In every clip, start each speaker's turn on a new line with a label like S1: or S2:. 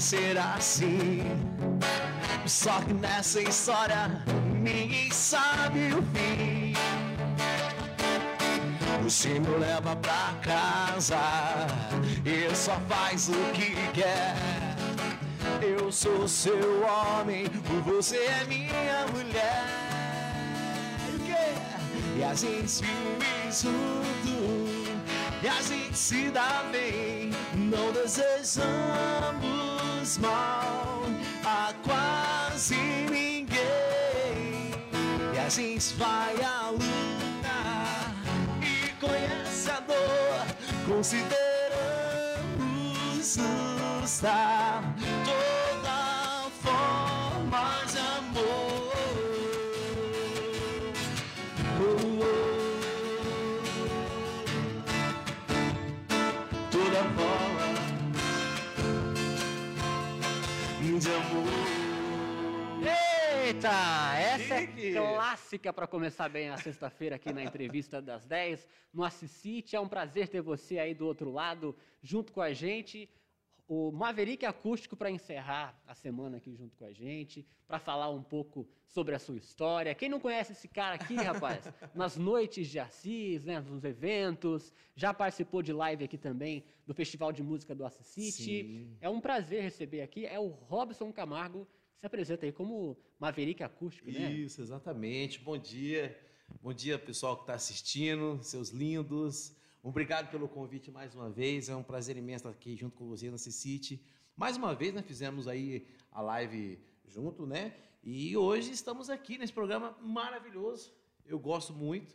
S1: ser assim. Só que nessa história ninguém sabe o fim. Você me leva pra casa e só faz o que quer. Eu sou seu homem, você é minha mulher. E a gente vive junto, e a gente se dá bem. Não desejamos mal a quase ninguém. E a gente vai à luta e conhece a dor, consideramos justa toda forma de amor. Oh, oh. Toda forma de amor.
S2: Eita, essa
S1: Chique.
S2: é clássica para começar bem a sexta-feira aqui na entrevista das 10 no Assisite. É um prazer ter você aí do outro lado, junto com a gente. O Maverick Acústico para encerrar a semana aqui junto com a gente, para falar um pouco sobre a sua história. Quem não conhece esse cara aqui, rapaz, nas noites de Assis, né, nos eventos, já participou de live aqui também do Festival de Música do Assisite.
S1: Sim.
S2: É um prazer receber aqui, é o Robson Camargo, que se apresenta aí como Maverick Acústico, né?
S3: Isso, exatamente. Bom dia. Bom dia, pessoal que está assistindo, seus lindos. Obrigado pelo convite mais uma vez. É um prazer imenso estar aqui junto com você na City. Mais uma vez, né, fizemos aí a live junto, né? E hoje estamos aqui nesse programa maravilhoso. Eu gosto muito.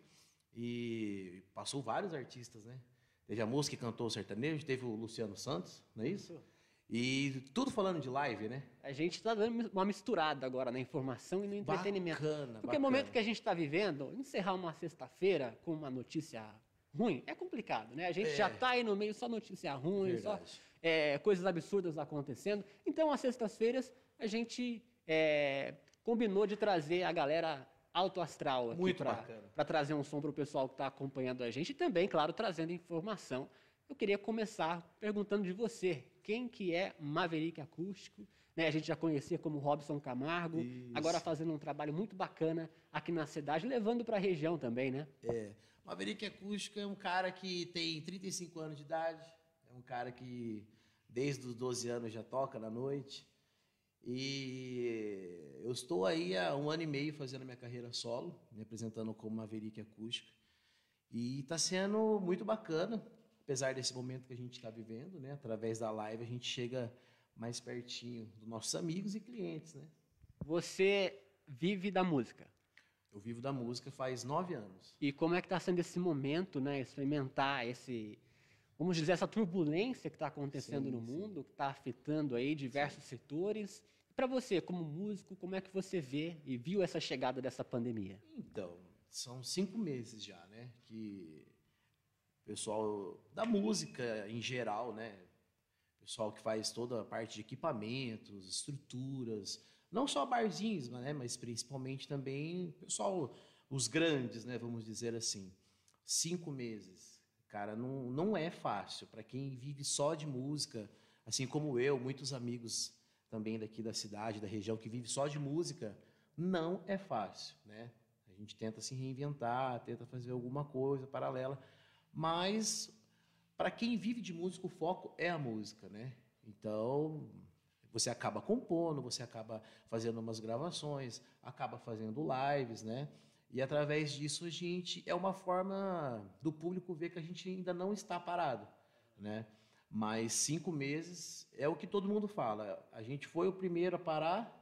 S3: E passou vários artistas, né? Teve a moça que cantou o sertanejo, teve o Luciano Santos, não é isso? E tudo falando de live, né?
S2: A gente está dando uma misturada agora na informação e no entretenimento.
S3: Bacana,
S2: Porque
S3: bacana.
S2: o momento que a gente está vivendo, encerrar uma sexta-feira com uma notícia ruim é complicado, né? A gente
S3: É.
S2: já está aí no meio só notícia ruim, só
S3: Verdade.
S2: é, coisas absurdas acontecendo. Então, às sextas-feiras, a gente é, combinou de trazer a galera alto astral aqui para trazer um som para o pessoal que está acompanhando a gente e também, claro, trazendo informação. Eu queria começar perguntando de você, quem que é Maverick Acústico? Né, a gente já conhecia como Robson Camargo,
S3: Isso.
S2: agora fazendo um trabalho muito bacana aqui na cidade, levando para a região também, né?
S3: Maverick Acústico é um cara que tem 35 anos de idade, é um cara que desde os 12 anos já toca na noite. E eu estou aí há um ano e meio fazendo a minha carreira solo, me apresentando como Maverick Acústico. E está sendo muito bacana, apesar desse momento que a gente está vivendo, né? Através da live a gente chega mais pertinho dos nossos amigos e clientes, né?
S2: Você vive da música.
S3: Eu vivo da música faz nove anos.
S2: E como é que está sendo esse momento, né? Experimentar esse, vamos dizer, essa turbulência que está acontecendo
S3: Sim,
S2: no
S3: sim.
S2: mundo, que está afetando aí diversos setores. Para você, como músico, como é que você vê e viu essa chegada dessa pandemia?
S3: Então, são cinco meses já, né? Que o pessoal da música em geral, né? Pessoal que faz toda a parte de equipamentos, estruturas, não só barzinhos, né? Mas principalmente também pessoal, os grandes, né? Vamos dizer assim. Cinco meses, cara, não, não é fácil para quem vive só de música, assim como eu, muitos amigos também daqui da cidade, da região que vive só de música, não é fácil, né? A gente tenta se reinventar, tenta fazer alguma coisa paralela, mas para quem vive de música, o foco é a música, né? Então, você acaba compondo, você acaba fazendo umas gravações, acaba fazendo lives, né? E através disso a gente é uma forma do público ver que a gente ainda não está parado, né? Mas cinco meses é o que todo mundo fala. A gente foi o primeiro a parar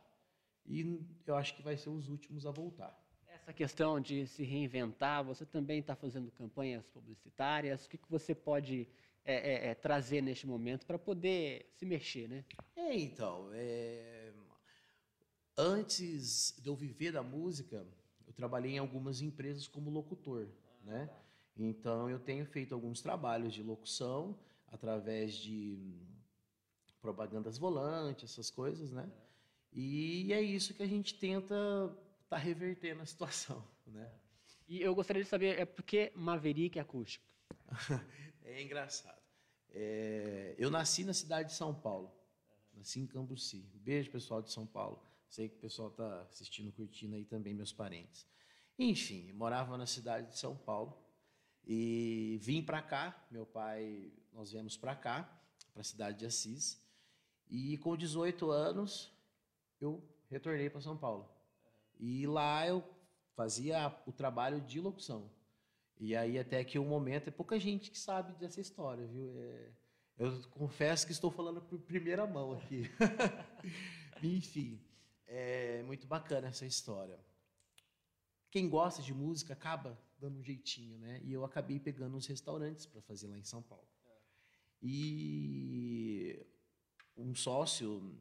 S3: e eu acho que vai ser os últimos a voltar.
S2: Essa questão de se reinventar, você também está fazendo campanhas publicitárias. O que, que você pode é, é, é, trazer neste momento para poder se mexer, né?
S3: É, então, é, antes de eu viver da música, eu trabalhei em algumas empresas como locutor, né? Então, eu tenho feito alguns trabalhos de locução através de propagandas volantes, essas coisas, né? E é isso que a gente tenta estar revertendo a situação, né?
S2: E eu gostaria de saber, é por que Maverick Acústico?
S3: É engraçado. É, eu nasci na cidade de São Paulo. Nasci em Cambuci. Beijo, pessoal de São Paulo. Sei que o pessoal está assistindo, curtindo aí também, meus parentes. Enfim, morava na cidade de São Paulo e vim para cá. Meu pai, nós viemos para cá, para a cidade de Assis. E com 18 anos, eu retornei para São Paulo. E lá eu fazia o trabalho de locução. E aí até que um momento, é pouca gente que sabe dessa história, viu? É, eu confesso que estou falando por primeira mão aqui. Enfim, é muito bacana essa história. Quem gosta de música acaba dando um jeitinho, né? E eu acabei pegando uns restaurantes para fazer lá em São Paulo. E um sócio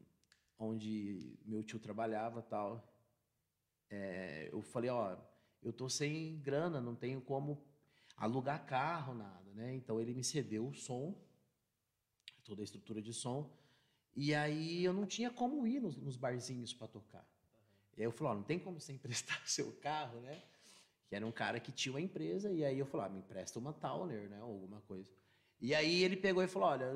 S3: onde meu tio trabalhava tal, é, eu falei, ó, eu tô sem grana, não tenho como alugar carro, nada, né? Então ele me cedeu o som, toda a estrutura de som, e aí eu não tinha como ir nos, nos barzinhos para tocar. Uhum. E aí eu falei, ó, não tem como você emprestar seu carro, né? Que era um cara que tinha uma empresa, e aí eu falei, ah, me empresta uma Towner, né? Ou alguma coisa. E aí ele pegou e falou, olha,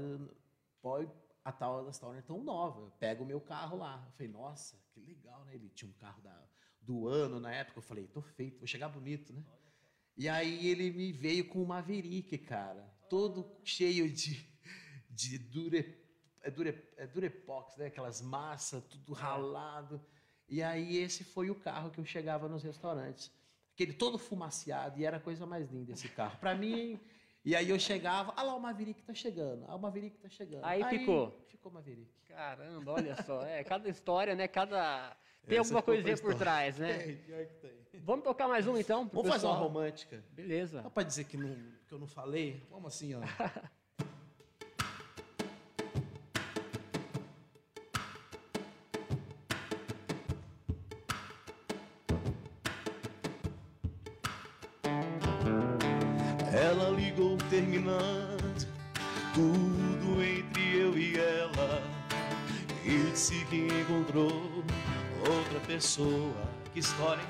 S3: pode, a tal das Towner tão nova, pega o meu carro lá. Eu falei, nossa, que legal, né? Ele tinha um carro da, do ano na época. Eu falei, tô feito, vou chegar bonito, né? E aí ele me veio com uma Maverick, cara, todo cheio de, de dure, é, dure, é Durepox, né? Aquelas massas, tudo é. ralado. E aí esse foi o carro que eu chegava nos restaurantes. Aquele todo fumaciado, e era a coisa mais linda esse carro. Para mim... E aí eu chegava, ah lá o Maverick tá chegando, ah o Maverick tá chegando.
S2: Aí, aí ficou.
S3: Ficou Maverick.
S2: Caramba, olha só, é, cada história, né, cada tem alguma coisinha por trás, né? Tem, pior que tem. Vamos tocar mais um então?
S3: Vamos pessoal? fazer uma romântica.
S2: Beleza.
S3: Só pra dizer que, não, que eu não falei, vamos assim, ó. Ela ligou terminando tudo entre eu e ela e disse que encontrou pessoa. Que história, hein?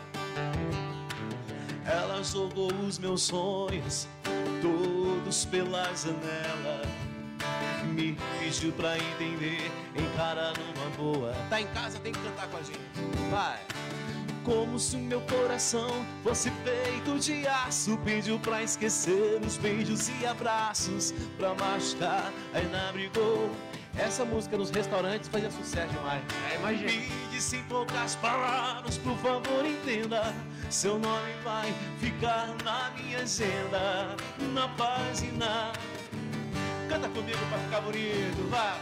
S3: Ela jogou os meus sonhos todos pela janela. Me pediu pra entender, encarar numa boa. Tá em casa, tem que cantar com a gente. Vai. Como se o meu coração fosse feito de aço. Pediu pra esquecer os beijos e abraços, pra machucar. Aí na brigou essa música nos restaurantes fazia sucesso demais. É, imagina. Disse em poucas palavras, por favor entenda. Seu nome vai ficar na minha agenda, na página. Canta comigo pra ficar bonito, vá.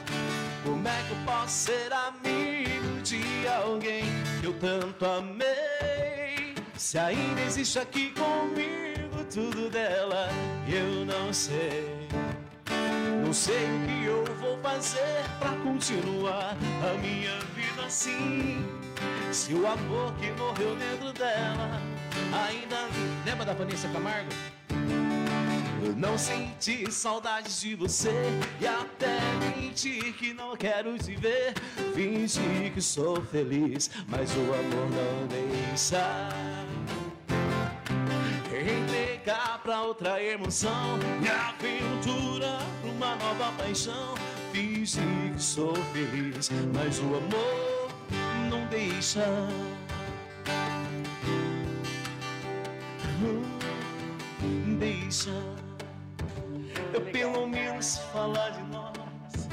S3: Como é que eu posso ser amigo de alguém que eu tanto amei? Se ainda existe aqui comigo tudo dela, eu não sei. Não sei o que eu vou fazer pra continuar a minha vida assim. Se o amor que morreu dentro dela ainda lembra da Vanessa Camargo? Eu não senti saudades de você e até mentir que não quero te ver. Fingir que sou feliz, mas o amor não deixa entregar pra outra emoção e aventura pra uma nova paixão. Fingir que sou feliz, mas o amor não deixa. Não deixa. Eu pelo menos falar de nós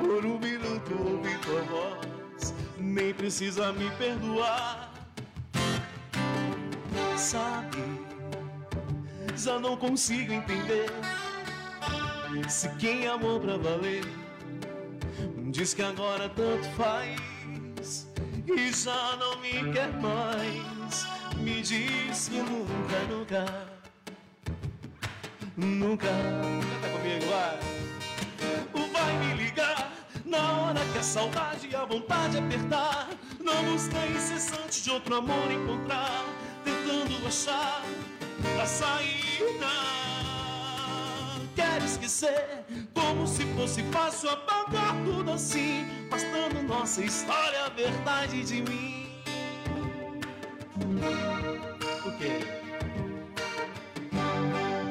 S3: por um minuto ouvir tua voz. Nem precisa me perdoar. Sabe? Já não consigo entender se quem amou pra valer diz que agora tanto faz e já não me quer mais. Me diz que nunca, nunca, nunca. Canta comigo, vai. Vai me ligar na hora que a saudade e a vontade apertar. Não busca incessante de outro amor encontrar, tentando achar a saída. Quero esquecer, como se fosse fácil apagar tudo assim, bastando nossa história a verdade de mim. O quê?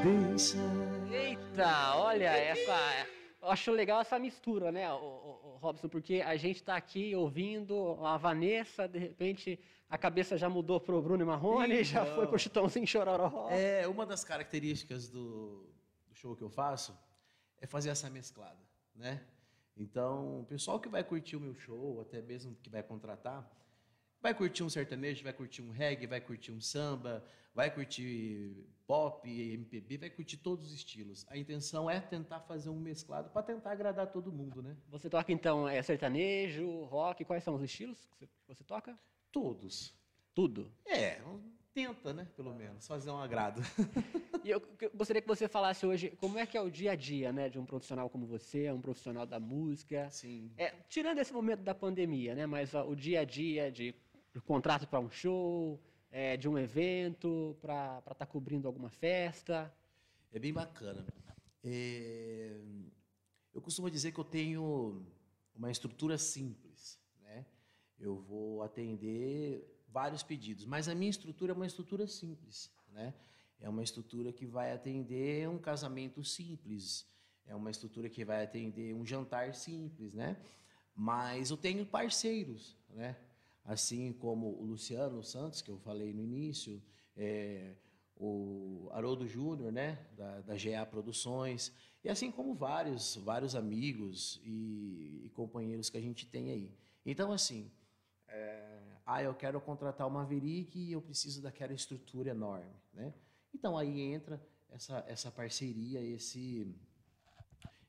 S2: Deixa. Eita, olha essa Eu acho legal essa mistura, né, o, o- o Robson, porque a gente está aqui ouvindo a Vanessa, de repente a cabeça já mudou pro Bruno Marrone, já foi pro Chitãozinho Chororó.
S3: É, uma das características do, do show que eu faço é fazer essa mesclada, né? Então, o pessoal que vai curtir o meu show, até mesmo que vai contratar, vai curtir um sertanejo, vai curtir um reggae, vai curtir um samba, vai curtir pop, MPB, vai curtir todos os estilos. A intenção é tentar fazer um mesclado para tentar agradar todo mundo, né?
S2: Você toca então é sertanejo, rock, quais são os estilos que você, toca?
S3: Todos.
S2: Tudo.
S3: É, tenta, né? Pelo menos, fazer um agrado.
S2: E eu, eu gostaria que você falasse hoje como é que é o dia a dia, né, de um profissional como você, um profissional da música.
S3: Sim.
S2: É, tirando esse momento da pandemia, né, mas ó, o dia a dia de contrato para um show, é, de um evento, para estar cobrindo alguma festa.
S3: É bem bacana. É, Eu costumo dizer que eu tenho uma estrutura simples, né? Eu vou atender vários pedidos, mas a minha estrutura é uma estrutura simples, né? É uma estrutura que vai atender um casamento simples, é uma estrutura que vai atender um jantar simples, né? Mas eu tenho parceiros, né? Assim como o Luciano Santos, que eu falei no início, é, o Haroldo Júnior, né, da, da GA Produções, e assim como vários, vários amigos e, e companheiros que a gente tem aí. Então, assim, é, ah, eu quero contratar uma Maverick e eu preciso daquela estrutura enorme, né? Então, aí entra essa, essa parceria, esse,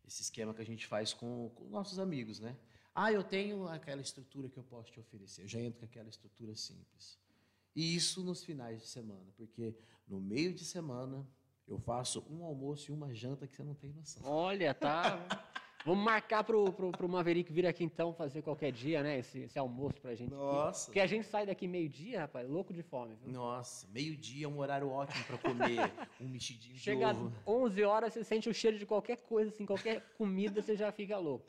S3: esse esquema que a gente faz com, com nossos amigos, né? Ah, eu tenho aquela estrutura que eu posso te oferecer. Eu já entro com aquela estrutura simples. E isso nos finais de semana, porque no meio de semana eu faço um almoço e uma janta que você não tem noção.
S2: Olha, tá. Vamos marcar pro, pro, pro Maverick vir aqui então fazer qualquer dia, né? Esse, esse almoço pra gente.
S3: Nossa.
S2: Porque a gente sai daqui meio-dia, rapaz, louco de fome. Viu?
S3: Nossa, meio-dia é um horário ótimo para comer um mexidinho de
S2: Chega às
S3: ovo.
S2: 11 horas, você sente o cheiro de qualquer coisa, assim, qualquer comida, você já fica louco.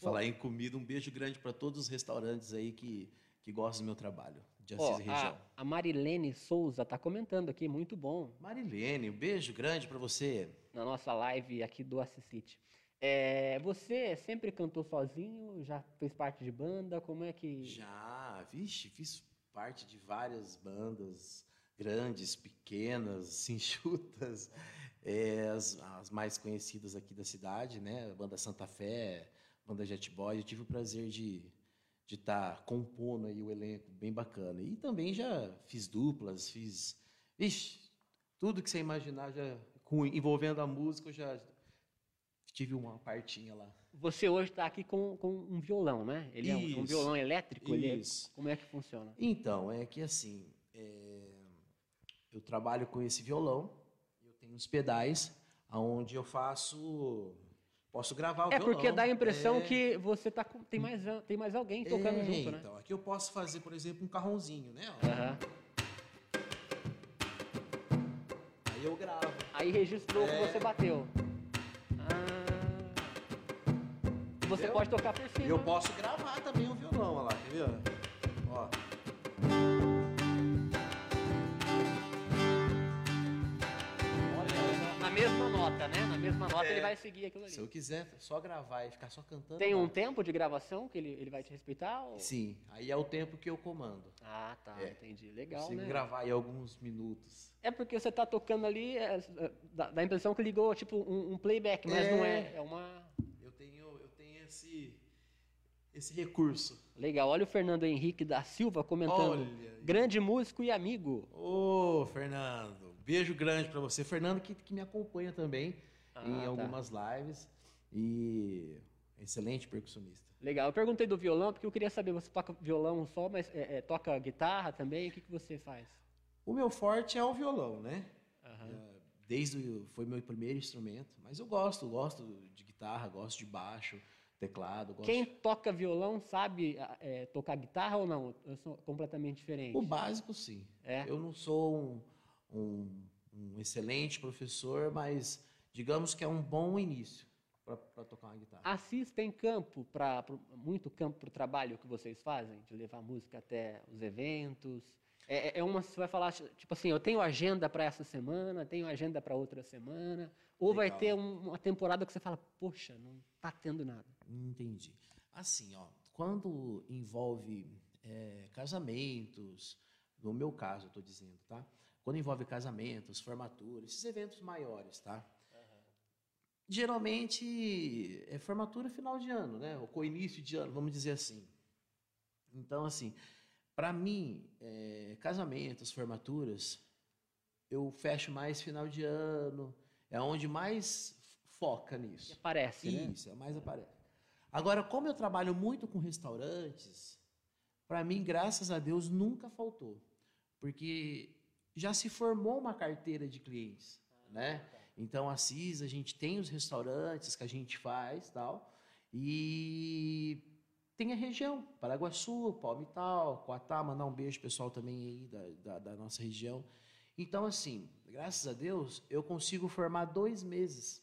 S3: Falar em comida, um beijo grande para todos os restaurantes aí que, que gostam do meu trabalho, de Assis e região.
S2: a, a Marilene Souza tá comentando aqui, muito bom,
S3: Marilene, um beijo grande para você.
S2: na nossa live aqui do Assisite. É, você sempre cantou sozinho? Já fez parte de banda? Como é que.
S3: Já, vixe, fiz parte de várias bandas grandes, pequenas, enxutas, é, as, as mais conhecidas aqui da cidade, né? A banda Santa Fé, banda Jet Boy. Eu tive o prazer de de estar compondo aí o elenco bem bacana. E também já fiz duplas, fiz, vixe, tudo que você imaginar já com, envolvendo a música, eu já tive uma partinha lá.
S2: Você hoje está aqui com, com um violão, né? Ele é um, um
S3: Isso.
S2: violão elétrico? Ele é-
S3: Isso.
S2: como é que funciona?
S3: Então, é que assim, é, eu trabalho com esse violão, eu tenho uns pedais, aonde eu faço, posso gravar o
S2: É
S3: violão.
S2: porque dá a impressão
S3: É,
S2: que você tá com, tem, mais, tem mais alguém tocando
S3: é,
S2: junto, né?
S3: Então, aqui eu posso fazer, por exemplo, um carrãozinho, né?
S2: Aham.
S3: Aí eu gravo.
S2: Aí registrou que
S3: É.
S2: você bateu. Ah. Você
S3: Entendeu?
S2: pode tocar por cima.
S3: Eu posso gravar também o violão, olha lá, quer ver? Ó.
S2: Olha, na mesma nota, mesma nota
S3: É.
S2: ele vai seguir aquilo ali.
S3: Se eu quiser só gravar e ficar só cantando.
S2: Tem um tempo de gravação que ele, ele vai te respeitar? ou-
S3: Sim, aí é o tempo que eu comando.
S2: Ah, tá,
S3: É.
S2: entendi. Legal,
S3: Consigo
S2: né?
S3: gravar aí alguns minutos.
S2: É porque você tá tocando ali, é, é, dá, dá a impressão que ligou tipo um, um playback, mas
S3: É.
S2: não é. É uma.
S3: Eu tenho, eu tenho esse, esse recurso.
S2: Legal. Olha o Fernando Henrique da Silva comentando.
S3: Olha.
S2: Grande músico e amigo.
S3: Ô, Fernando, beijo grande pra você. Fernando que, que me acompanha também
S2: Ah,
S3: em
S2: tá.
S3: algumas lives e excelente percussionista.
S2: Legal. Eu perguntei do violão porque eu queria saber, você toca violão só, mas é, é, toca guitarra também? O que, que você faz?
S3: O meu forte é o violão, né? É, Desde foi meu primeiro instrumento, mas eu gosto, gosto de guitarra, gosto de baixo, teclado, gosto
S2: Quem toca violão sabe é, tocar guitarra ou não? Eu sou completamente diferente.
S3: O básico, sim.
S2: É?
S3: Eu não sou um, um- um excelente professor, mas digamos que é um bom início para tocar uma guitarra.
S2: Assis tem campo para muito campo para o trabalho que vocês fazem, de levar música até os eventos. É, é uma, você vai falar, tipo assim, eu tenho agenda para essa semana, tenho agenda para outra semana, ou vai
S3: Legal.
S2: ter um- uma temporada que você fala, poxa, não tá tendo nada.
S3: Entendi. Assim, ó, quando envolve é, casamentos, no meu caso, eu tô dizendo, tá? Quando envolve casamentos, formaturas, esses eventos maiores, tá? Geralmente é formatura final de ano, né? Ou início de ano, vamos dizer assim. Então, assim, para mim, é, casamentos, formaturas, eu fecho mais final de ano, é onde mais foca
S2: E
S3: nisso.
S2: aparece, né?
S3: Isso, é mais aparece. Agora, como eu trabalho muito com restaurantes, para mim, graças a Deus, nunca faltou. Porque já se formou uma carteira de clientes, né? Então, a CIS, a gente tem os restaurantes que a gente faz, tal, e tem a região, Paraguaçu, Palmital, Coatá, mandar um beijo pessoal também aí da, da, da nossa região. Então, assim, graças a Deus, eu consigo formar dois meses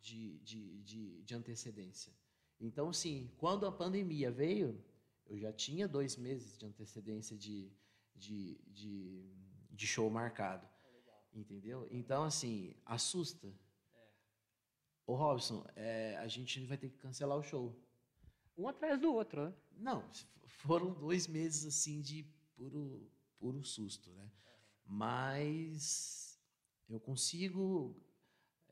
S3: de, de, de, de antecedência. Então, sim, quando a pandemia veio, eu já tinha dois meses de antecedência de, de, de, de show marcado. Entendeu? Então, assim, assusta. Ô, Robson, é, a gente vai ter que cancelar o show.
S2: Um atrás do outro, né?
S3: Não, foram dois meses assim de puro, puro susto, né? Mas eu consigo,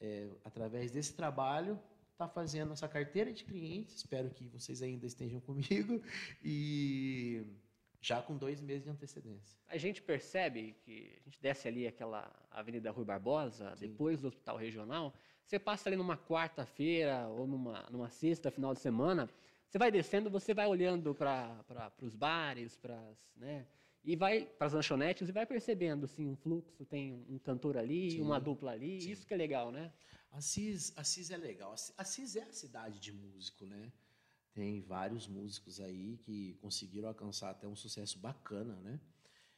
S3: é, através desse trabalho, estar fazendo essa carteira de clientes. Espero que vocês ainda estejam comigo e já com dois meses de antecedência.
S2: A gente percebe que a gente desce ali aquela Avenida Rui Barbosa,
S3: Sim.
S2: depois do Hospital Regional, você passa ali numa quarta-feira ou numa, numa sexta, final de semana, você vai descendo, você vai olhando para os bares, pras, né, e vai para as lanchonetes e vai percebendo assim, um fluxo, tem um cantor ali,
S3: Sim.
S2: uma dupla ali,
S3: Sim.
S2: isso que é legal, né?
S3: Assis, Assis é legal. Assis é a cidade de músico, né? Tem vários músicos aí que conseguiram alcançar até um sucesso bacana, né?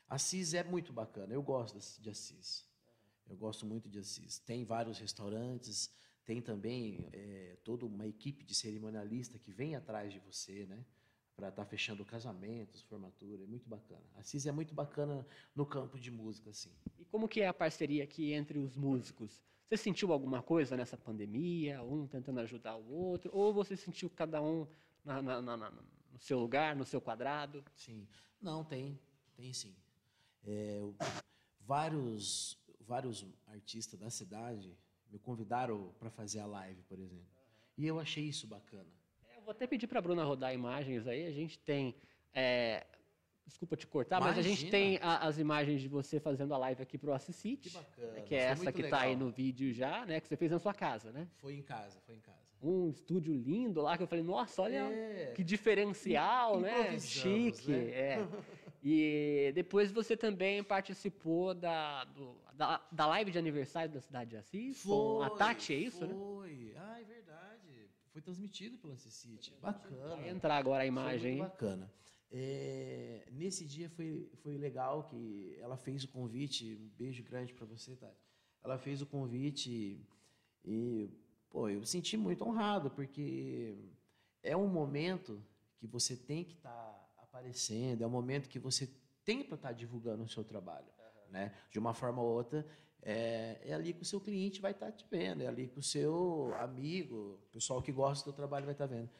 S3: Assis é muito bacana. Eu gosto de Assis. Eu gosto muito de Assis. Tem vários restaurantes, tem também é, toda uma equipe de cerimonialista que vem atrás de você, né? Para estar fechando casamentos, formatura. É muito bacana. Assis é muito bacana no campo de música, assim.
S2: E como que é a parceria aqui entre os músicos? Você sentiu alguma coisa nessa pandemia, um tentando ajudar o outro, ou você sentiu cada um na- na- na- no seu lugar, no seu quadrado?
S3: Sim. Não, tem. Tem sim. É, o- vários, vários artistas da cidade me convidaram para fazer a live, por exemplo. E eu achei isso bacana.
S2: É, eu vou até pedir para a Bruna rodar imagens aí. A gente tem. é, desculpa te cortar, mas a gente
S3: Imagina.
S2: tem a- as imagens de você fazendo a live aqui pro Assisite.
S3: Que bacana,
S2: Que é
S3: foi
S2: essa que está aí no vídeo já, né? Que você fez na sua casa, né?
S3: Foi em casa, foi em casa.
S2: Um estúdio lindo lá que eu falei, nossa, olha
S3: É.
S2: que diferencial, né? Chique.
S3: né?
S2: É. E depois você também participou da, do- da, da live de aniversário da cidade de Assis. com a Tati, é isso, né?
S3: Foi. Ah, é verdade. Foi transmitido pela Cicite. Bacana.
S2: Vai entrar agora a
S3: Foi
S2: imagem,
S3: bacana. É, nesse dia foi, foi legal que ela fez o convite. Um beijo grande para você, Tati. Ela fez o convite e, pô, eu me senti muito honrado, porque é um momento que você tem que estar aparecendo, é um momento que você tem para estar divulgando o seu trabalho. Né? De uma forma ou outra, é, é ali que o seu cliente vai estar te vendo, é ali que o seu amigo, o pessoal que gosta do seu trabalho vai estar vendo.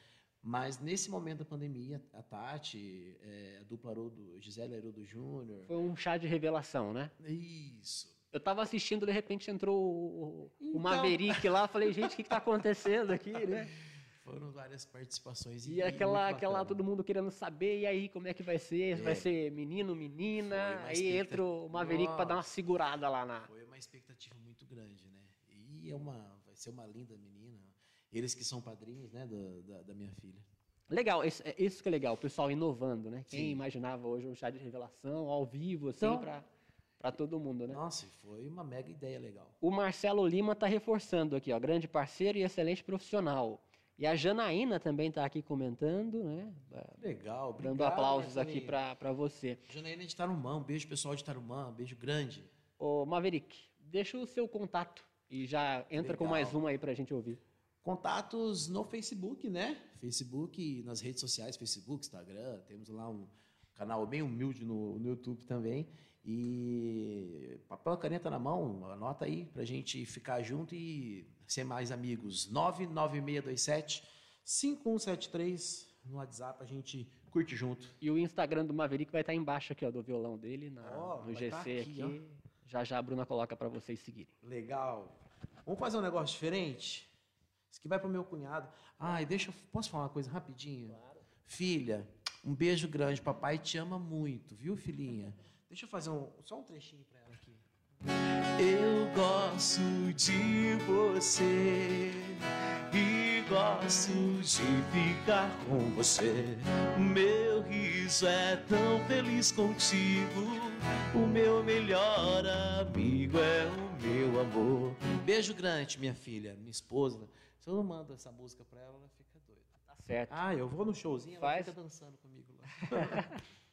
S3: Mas nesse momento da pandemia, a Tati, é, a dupla Haroldo, Gisele Haroldo Júnior.
S2: Foi um chá de revelação, né?
S3: Isso.
S2: Eu tava assistindo, de repente entrou o, o
S3: Então.
S2: Maverick lá, falei, gente, o que, que tá acontecendo aqui, né?
S3: Foram várias participações.
S2: E aquela,
S3: muito
S2: aquela
S3: bacana.
S2: todo mundo querendo saber, e aí, como é que vai ser? Vai
S3: É.
S2: ser menino, menina? Aí
S3: expecta-
S2: entra o Maverick pra dar uma segurada lá na.
S3: Foi uma expectativa muito grande, né? E é uma, vai ser uma linda menina. Eles que são padrinhos, né, do- da, da minha filha.
S2: Legal, isso, é isso que é legal, o pessoal inovando, né? Quem
S3: Sim.
S2: imaginava hoje um chá de revelação ao vivo, assim,
S3: Então-
S2: pra, pra todo mundo, né?
S3: Nossa, foi uma mega ideia legal.
S2: O Marcelo Lima está reforçando aqui, ó, grande parceiro e excelente profissional. E a Janaína também está aqui comentando, né?
S3: Legal, obrigado.
S2: Dando aplausos aqui
S3: Marcelinho.
S2: para você.
S3: Janaína de Tarumã, um beijo pessoal de Tarumã, um beijo grande.
S2: Ô, Maverick, deixa o seu contato e já entra com
S3: Legal.
S2: mais uma aí para a gente ouvir.
S3: Contatos no Facebook, né? Facebook, nas redes sociais, Facebook, Instagram, temos lá um, canal bem humilde no, no YouTube também. E papel e caneta na mão, anota aí pra gente ficar junto e ser mais amigos. 99627 5173 no WhatsApp, a gente curte junto.
S2: E o Instagram do Maverick vai estar embaixo aqui, ó, do violão dele, na,
S3: Ó,
S2: no GC
S3: tá
S2: aqui.
S3: aqui,
S2: Já já a Bruna coloca para vocês seguirem.
S3: Legal. Vamos fazer um negócio diferente? Isso aqui vai pro meu cunhado. Ai, deixa eu. Posso falar uma coisa rapidinho? Filha, um beijo grande. Papai te ama muito, viu, filhinha? Deixa eu fazer um, só um trechinho pra ela aqui.
S1: Eu gosto de você e gosto de ficar com você. Meu riso é tão feliz contigo. O meu melhor amigo é o meu amor.
S3: Beijo grande, minha filha, minha esposa. Se eu não mando essa música pra ela, ela fica doida.
S2: Tá certo.
S3: Ah, eu vou no showzinho, ela
S2: Faz.
S3: fica dançando comigo lá.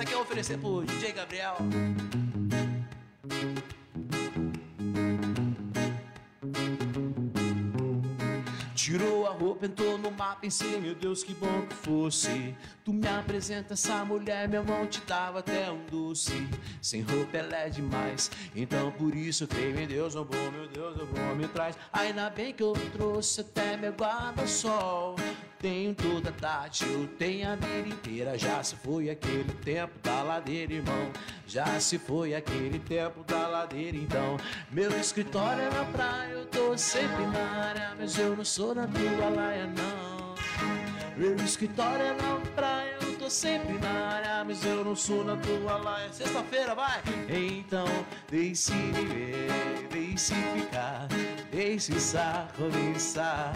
S3: Isso aqui eu vou oferecer pro DJ Gabriel. Tirou a roupa, entrou no mar, pensei, meu Deus, que bom que fosse. Tu me apresenta essa mulher, meu mão te dava até um doce. Sem roupa ela é demais, então por isso eu creio em Deus, oh bom, meu Deus, oh bom, me traz. Ainda bem que eu trouxe até meu guarda-sol. Tenho toda tarde, eu tenho a vida inteira. Já se foi aquele tempo da ladeira, irmão. Já se foi aquele tempo da ladeira, então. Meu escritório é na praia, eu tô sempre na área, mas eu não sou na tua laia, não. Meu escritório é na praia, eu tô sempre na área, mas eu não sou na tua laia. Sexta-feira, vai! Então, deixe viver, deixe ficar, deixe estar, começar.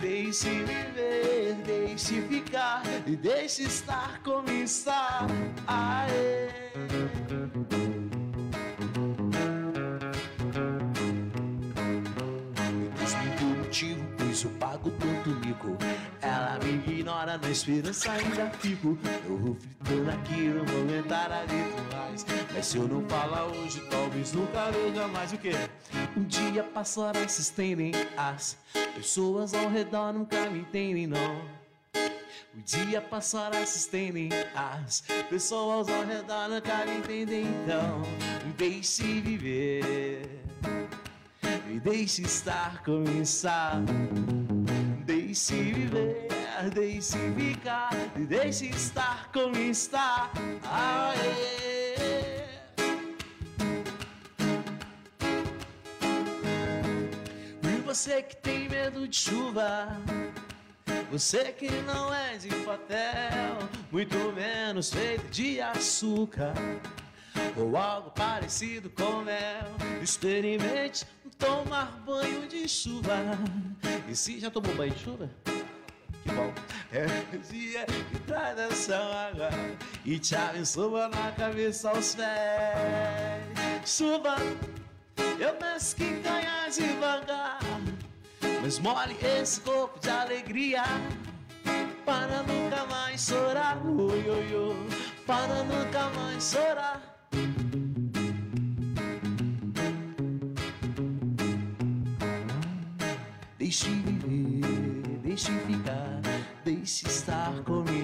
S3: Deixe viver, deixe ficar e deixe estar como está. Aê. Desminto o motivo, pois eu pago tanto mico. Ela me ignora, na esperança ainda fico. Eu vou fritando aqui, não vou ali mais. Mas se eu não falar hoje, talvez nunca veja mais o que? Um dia passa, horas se estendem, as pessoas ao redor nunca me entendem, não. O dia passa, horas se estendem, as pessoas ao redor nunca me entendem, então. Deixe viver. Me deixe estar como está. Deixe viver, deixe ficar, deixe estar como está. Aê. E você que tem medo de chuva, você que não é de papel, muito menos feito de açúcar ou algo parecido com mel. Experimente tomar banho de chuva. E se já tomou banho de chuva? Que bom. É dia que traz essa água e te abençoa na cabeça aos pés. Chuva, eu peço que caia devagar, mas molhe esse corpo de alegria. Para nunca mais chorar, oi, oi, oi, para nunca mais chorar.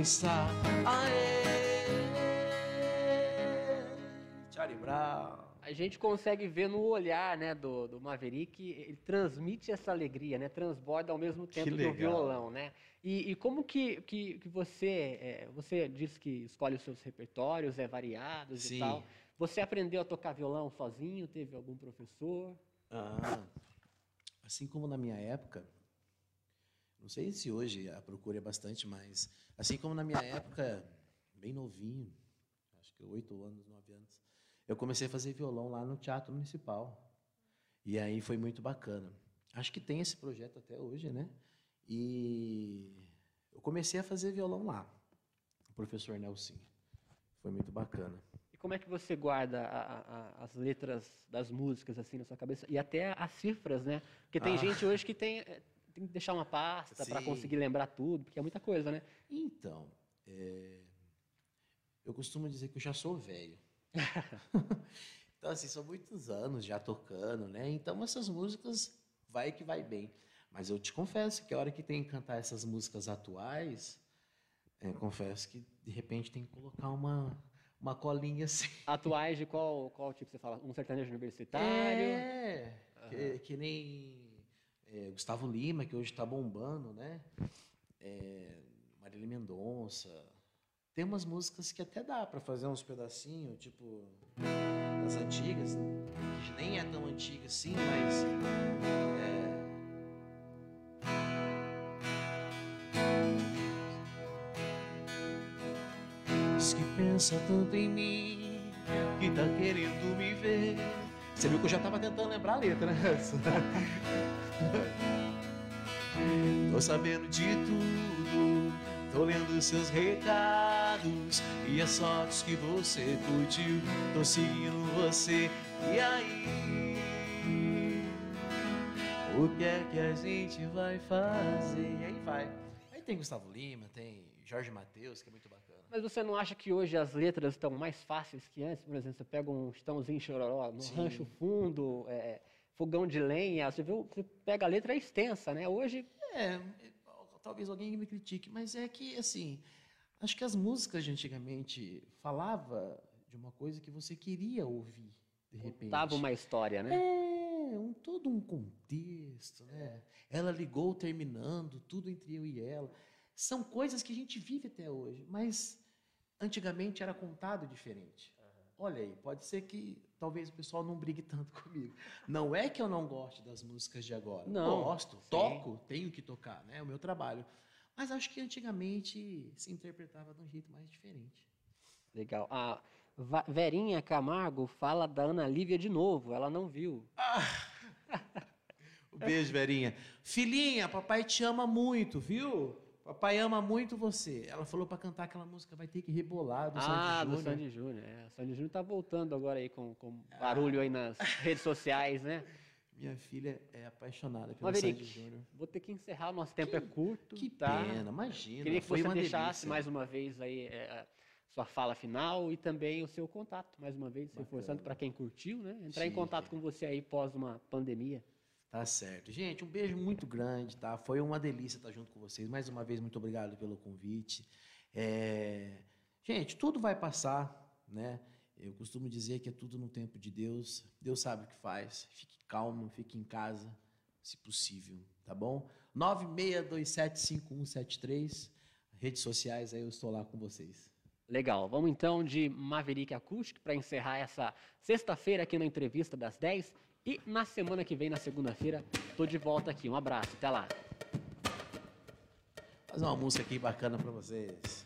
S3: Está. Aê! Charlie Brown.
S2: A gente consegue ver no olhar, né, do, do Maverick, ele transmite essa alegria, né, transborda ao mesmo tempo do violão, né? E, e como que, que, que você, é, você disse que escolhe os seus repertórios, é variados
S3: Sim.
S2: e tal. Você aprendeu a tocar violão sozinho? Teve algum professor?
S3: Ah, assim como na minha época, não sei se hoje a procura é bastante, mas assim como na minha época, bem novinho, acho que oito anos, nove anos, eu comecei a fazer violão lá no Teatro Municipal. E aí foi muito bacana. Acho que tem esse projeto até hoje, né? E eu comecei a fazer violão lá, o professor Nelson. Foi muito bacana.
S2: E como é que você guarda a- a- as letras das músicas assim na sua cabeça e até as cifras, né? Porque tem
S3: Ah.
S2: gente hoje que tem, tem que deixar uma pasta para conseguir lembrar tudo, porque é muita coisa, né?
S3: Então, é, eu costumo dizer que eu já sou velho. Então, assim, são muitos anos já tocando, né? Então, essas músicas vai que vai bem. Mas eu te confesso que a hora que tem que cantar essas músicas atuais, é, confesso que de repente tem que colocar uma, uma colinha assim.
S2: Atuais de qual, qual tipo você fala? Um sertanejo universitário?
S3: É, que, que nem é, Gustavo Lima, que hoje está bombando, né? É, Marília Mendonça. Tem umas músicas que até dá para fazer uns pedacinhos, tipo das antigas, que nem é tão antiga assim, mas é, que pensa tanto em mim, que tá querendo me ver. Você viu que eu já tava tentando lembrar a letra, né? Tô sabendo de tudo, tô lendo seus recados e as fotos que você curtiu. Tô seguindo você, e aí? O que é que a gente vai fazer? E aí vai. Aí tem Gustavo Lima, tem Jorge Matheus, que é muito bacana.
S2: Mas você não acha que hoje as letras estão mais fáceis que antes? Por exemplo, você pega um Estãozinho Chororó, no
S3: Sim.
S2: Rancho Fundo, é, Fogão de Lenha, você, viu, você pega a letra é extensa, né? Hoje,
S3: É, talvez alguém me critique, mas é que, assim, acho que as músicas de antigamente falava de uma coisa que você queria ouvir, de repente.
S2: contava uma história, né?
S3: É, um, todo um contexto, né? Ela ligou terminando, tudo entre eu e ela. São coisas que a gente vive até hoje, mas antigamente era contado diferente. Olha aí, pode ser que talvez o pessoal não brigue tanto comigo. Não é que eu não goste das músicas de agora.
S2: Não,
S3: Gosto,
S2: sim.
S3: toco, tenho que tocar, né? É o meu trabalho. Mas acho que antigamente se interpretava de um jeito mais diferente.
S2: Legal. A Verinha Camargo fala da Ana Lívia de novo, ela não viu.
S3: Um beijo, Verinha. Filhinha, papai te ama muito, viu? Papai ama muito você. Ela falou pra cantar aquela música, vai ter que rebolar do
S2: ah,
S3: Sandy
S2: do
S3: Júnior.
S2: Sandy Júnior. É, o Sandy Júnior tá voltando agora aí com, com barulho aí nas redes sociais, né?
S3: Minha filha é apaixonada pelo
S2: Maverick,
S3: Sandy Júnior.
S2: vou ter que encerrar, o nosso tempo é curto.
S3: Que
S2: tá?
S3: pena, imagina.
S2: Queria que você deixasse
S3: delícia.
S2: mais uma vez aí é, sua fala final e também o seu contato, mais uma vez, reforçando para quem curtiu, né? Entrar em
S3: Sim.
S2: contato com você aí pós uma pandemia.
S3: Tá certo. Gente, um beijo muito grande, tá? Foi uma delícia estar junto com vocês. Mais uma vez, muito obrigado pelo convite. É, Gente, tudo vai passar, né? Eu costumo dizer que é tudo no tempo de Deus. Deus sabe o que faz. Fique calmo, fique em casa, se possível, tá bom? 96275173. Redes sociais, aí eu estou lá com vocês.
S2: Legal, vamos então de Maverick Acústico para encerrar essa sexta-feira aqui na entrevista das 10 e na semana que vem, na segunda-feira, tô de volta aqui. Um abraço, até lá.
S3: Fazer uma música aqui bacana para vocês.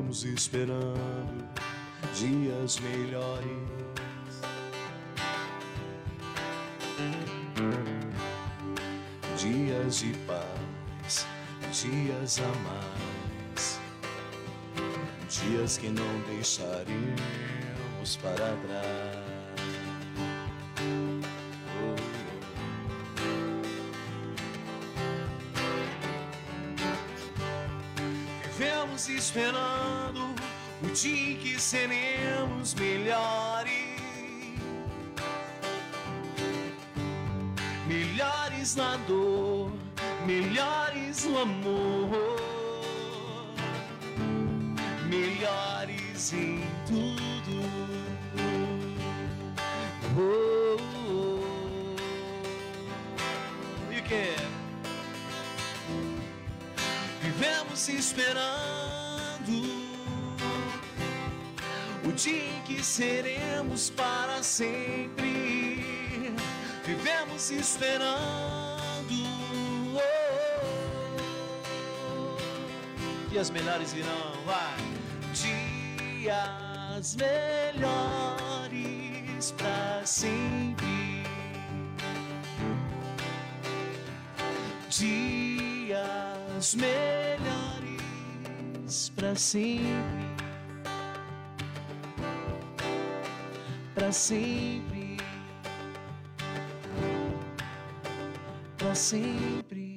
S1: Vivemos esperando dias melhores. Dias de paz, dias a mais, dias que não deixaremos para trás. Seremos melhores. Melhores na dor, melhores no amor, melhores em tudo. Oh, oh, oh. E o que? Vivemos esperando dia em que seremos para sempre. Vivemos esperando oh, dias melhores virão, vai. Dias melhores para sempre. Dias melhores
S3: para sempre. Para sempre. Para sempre.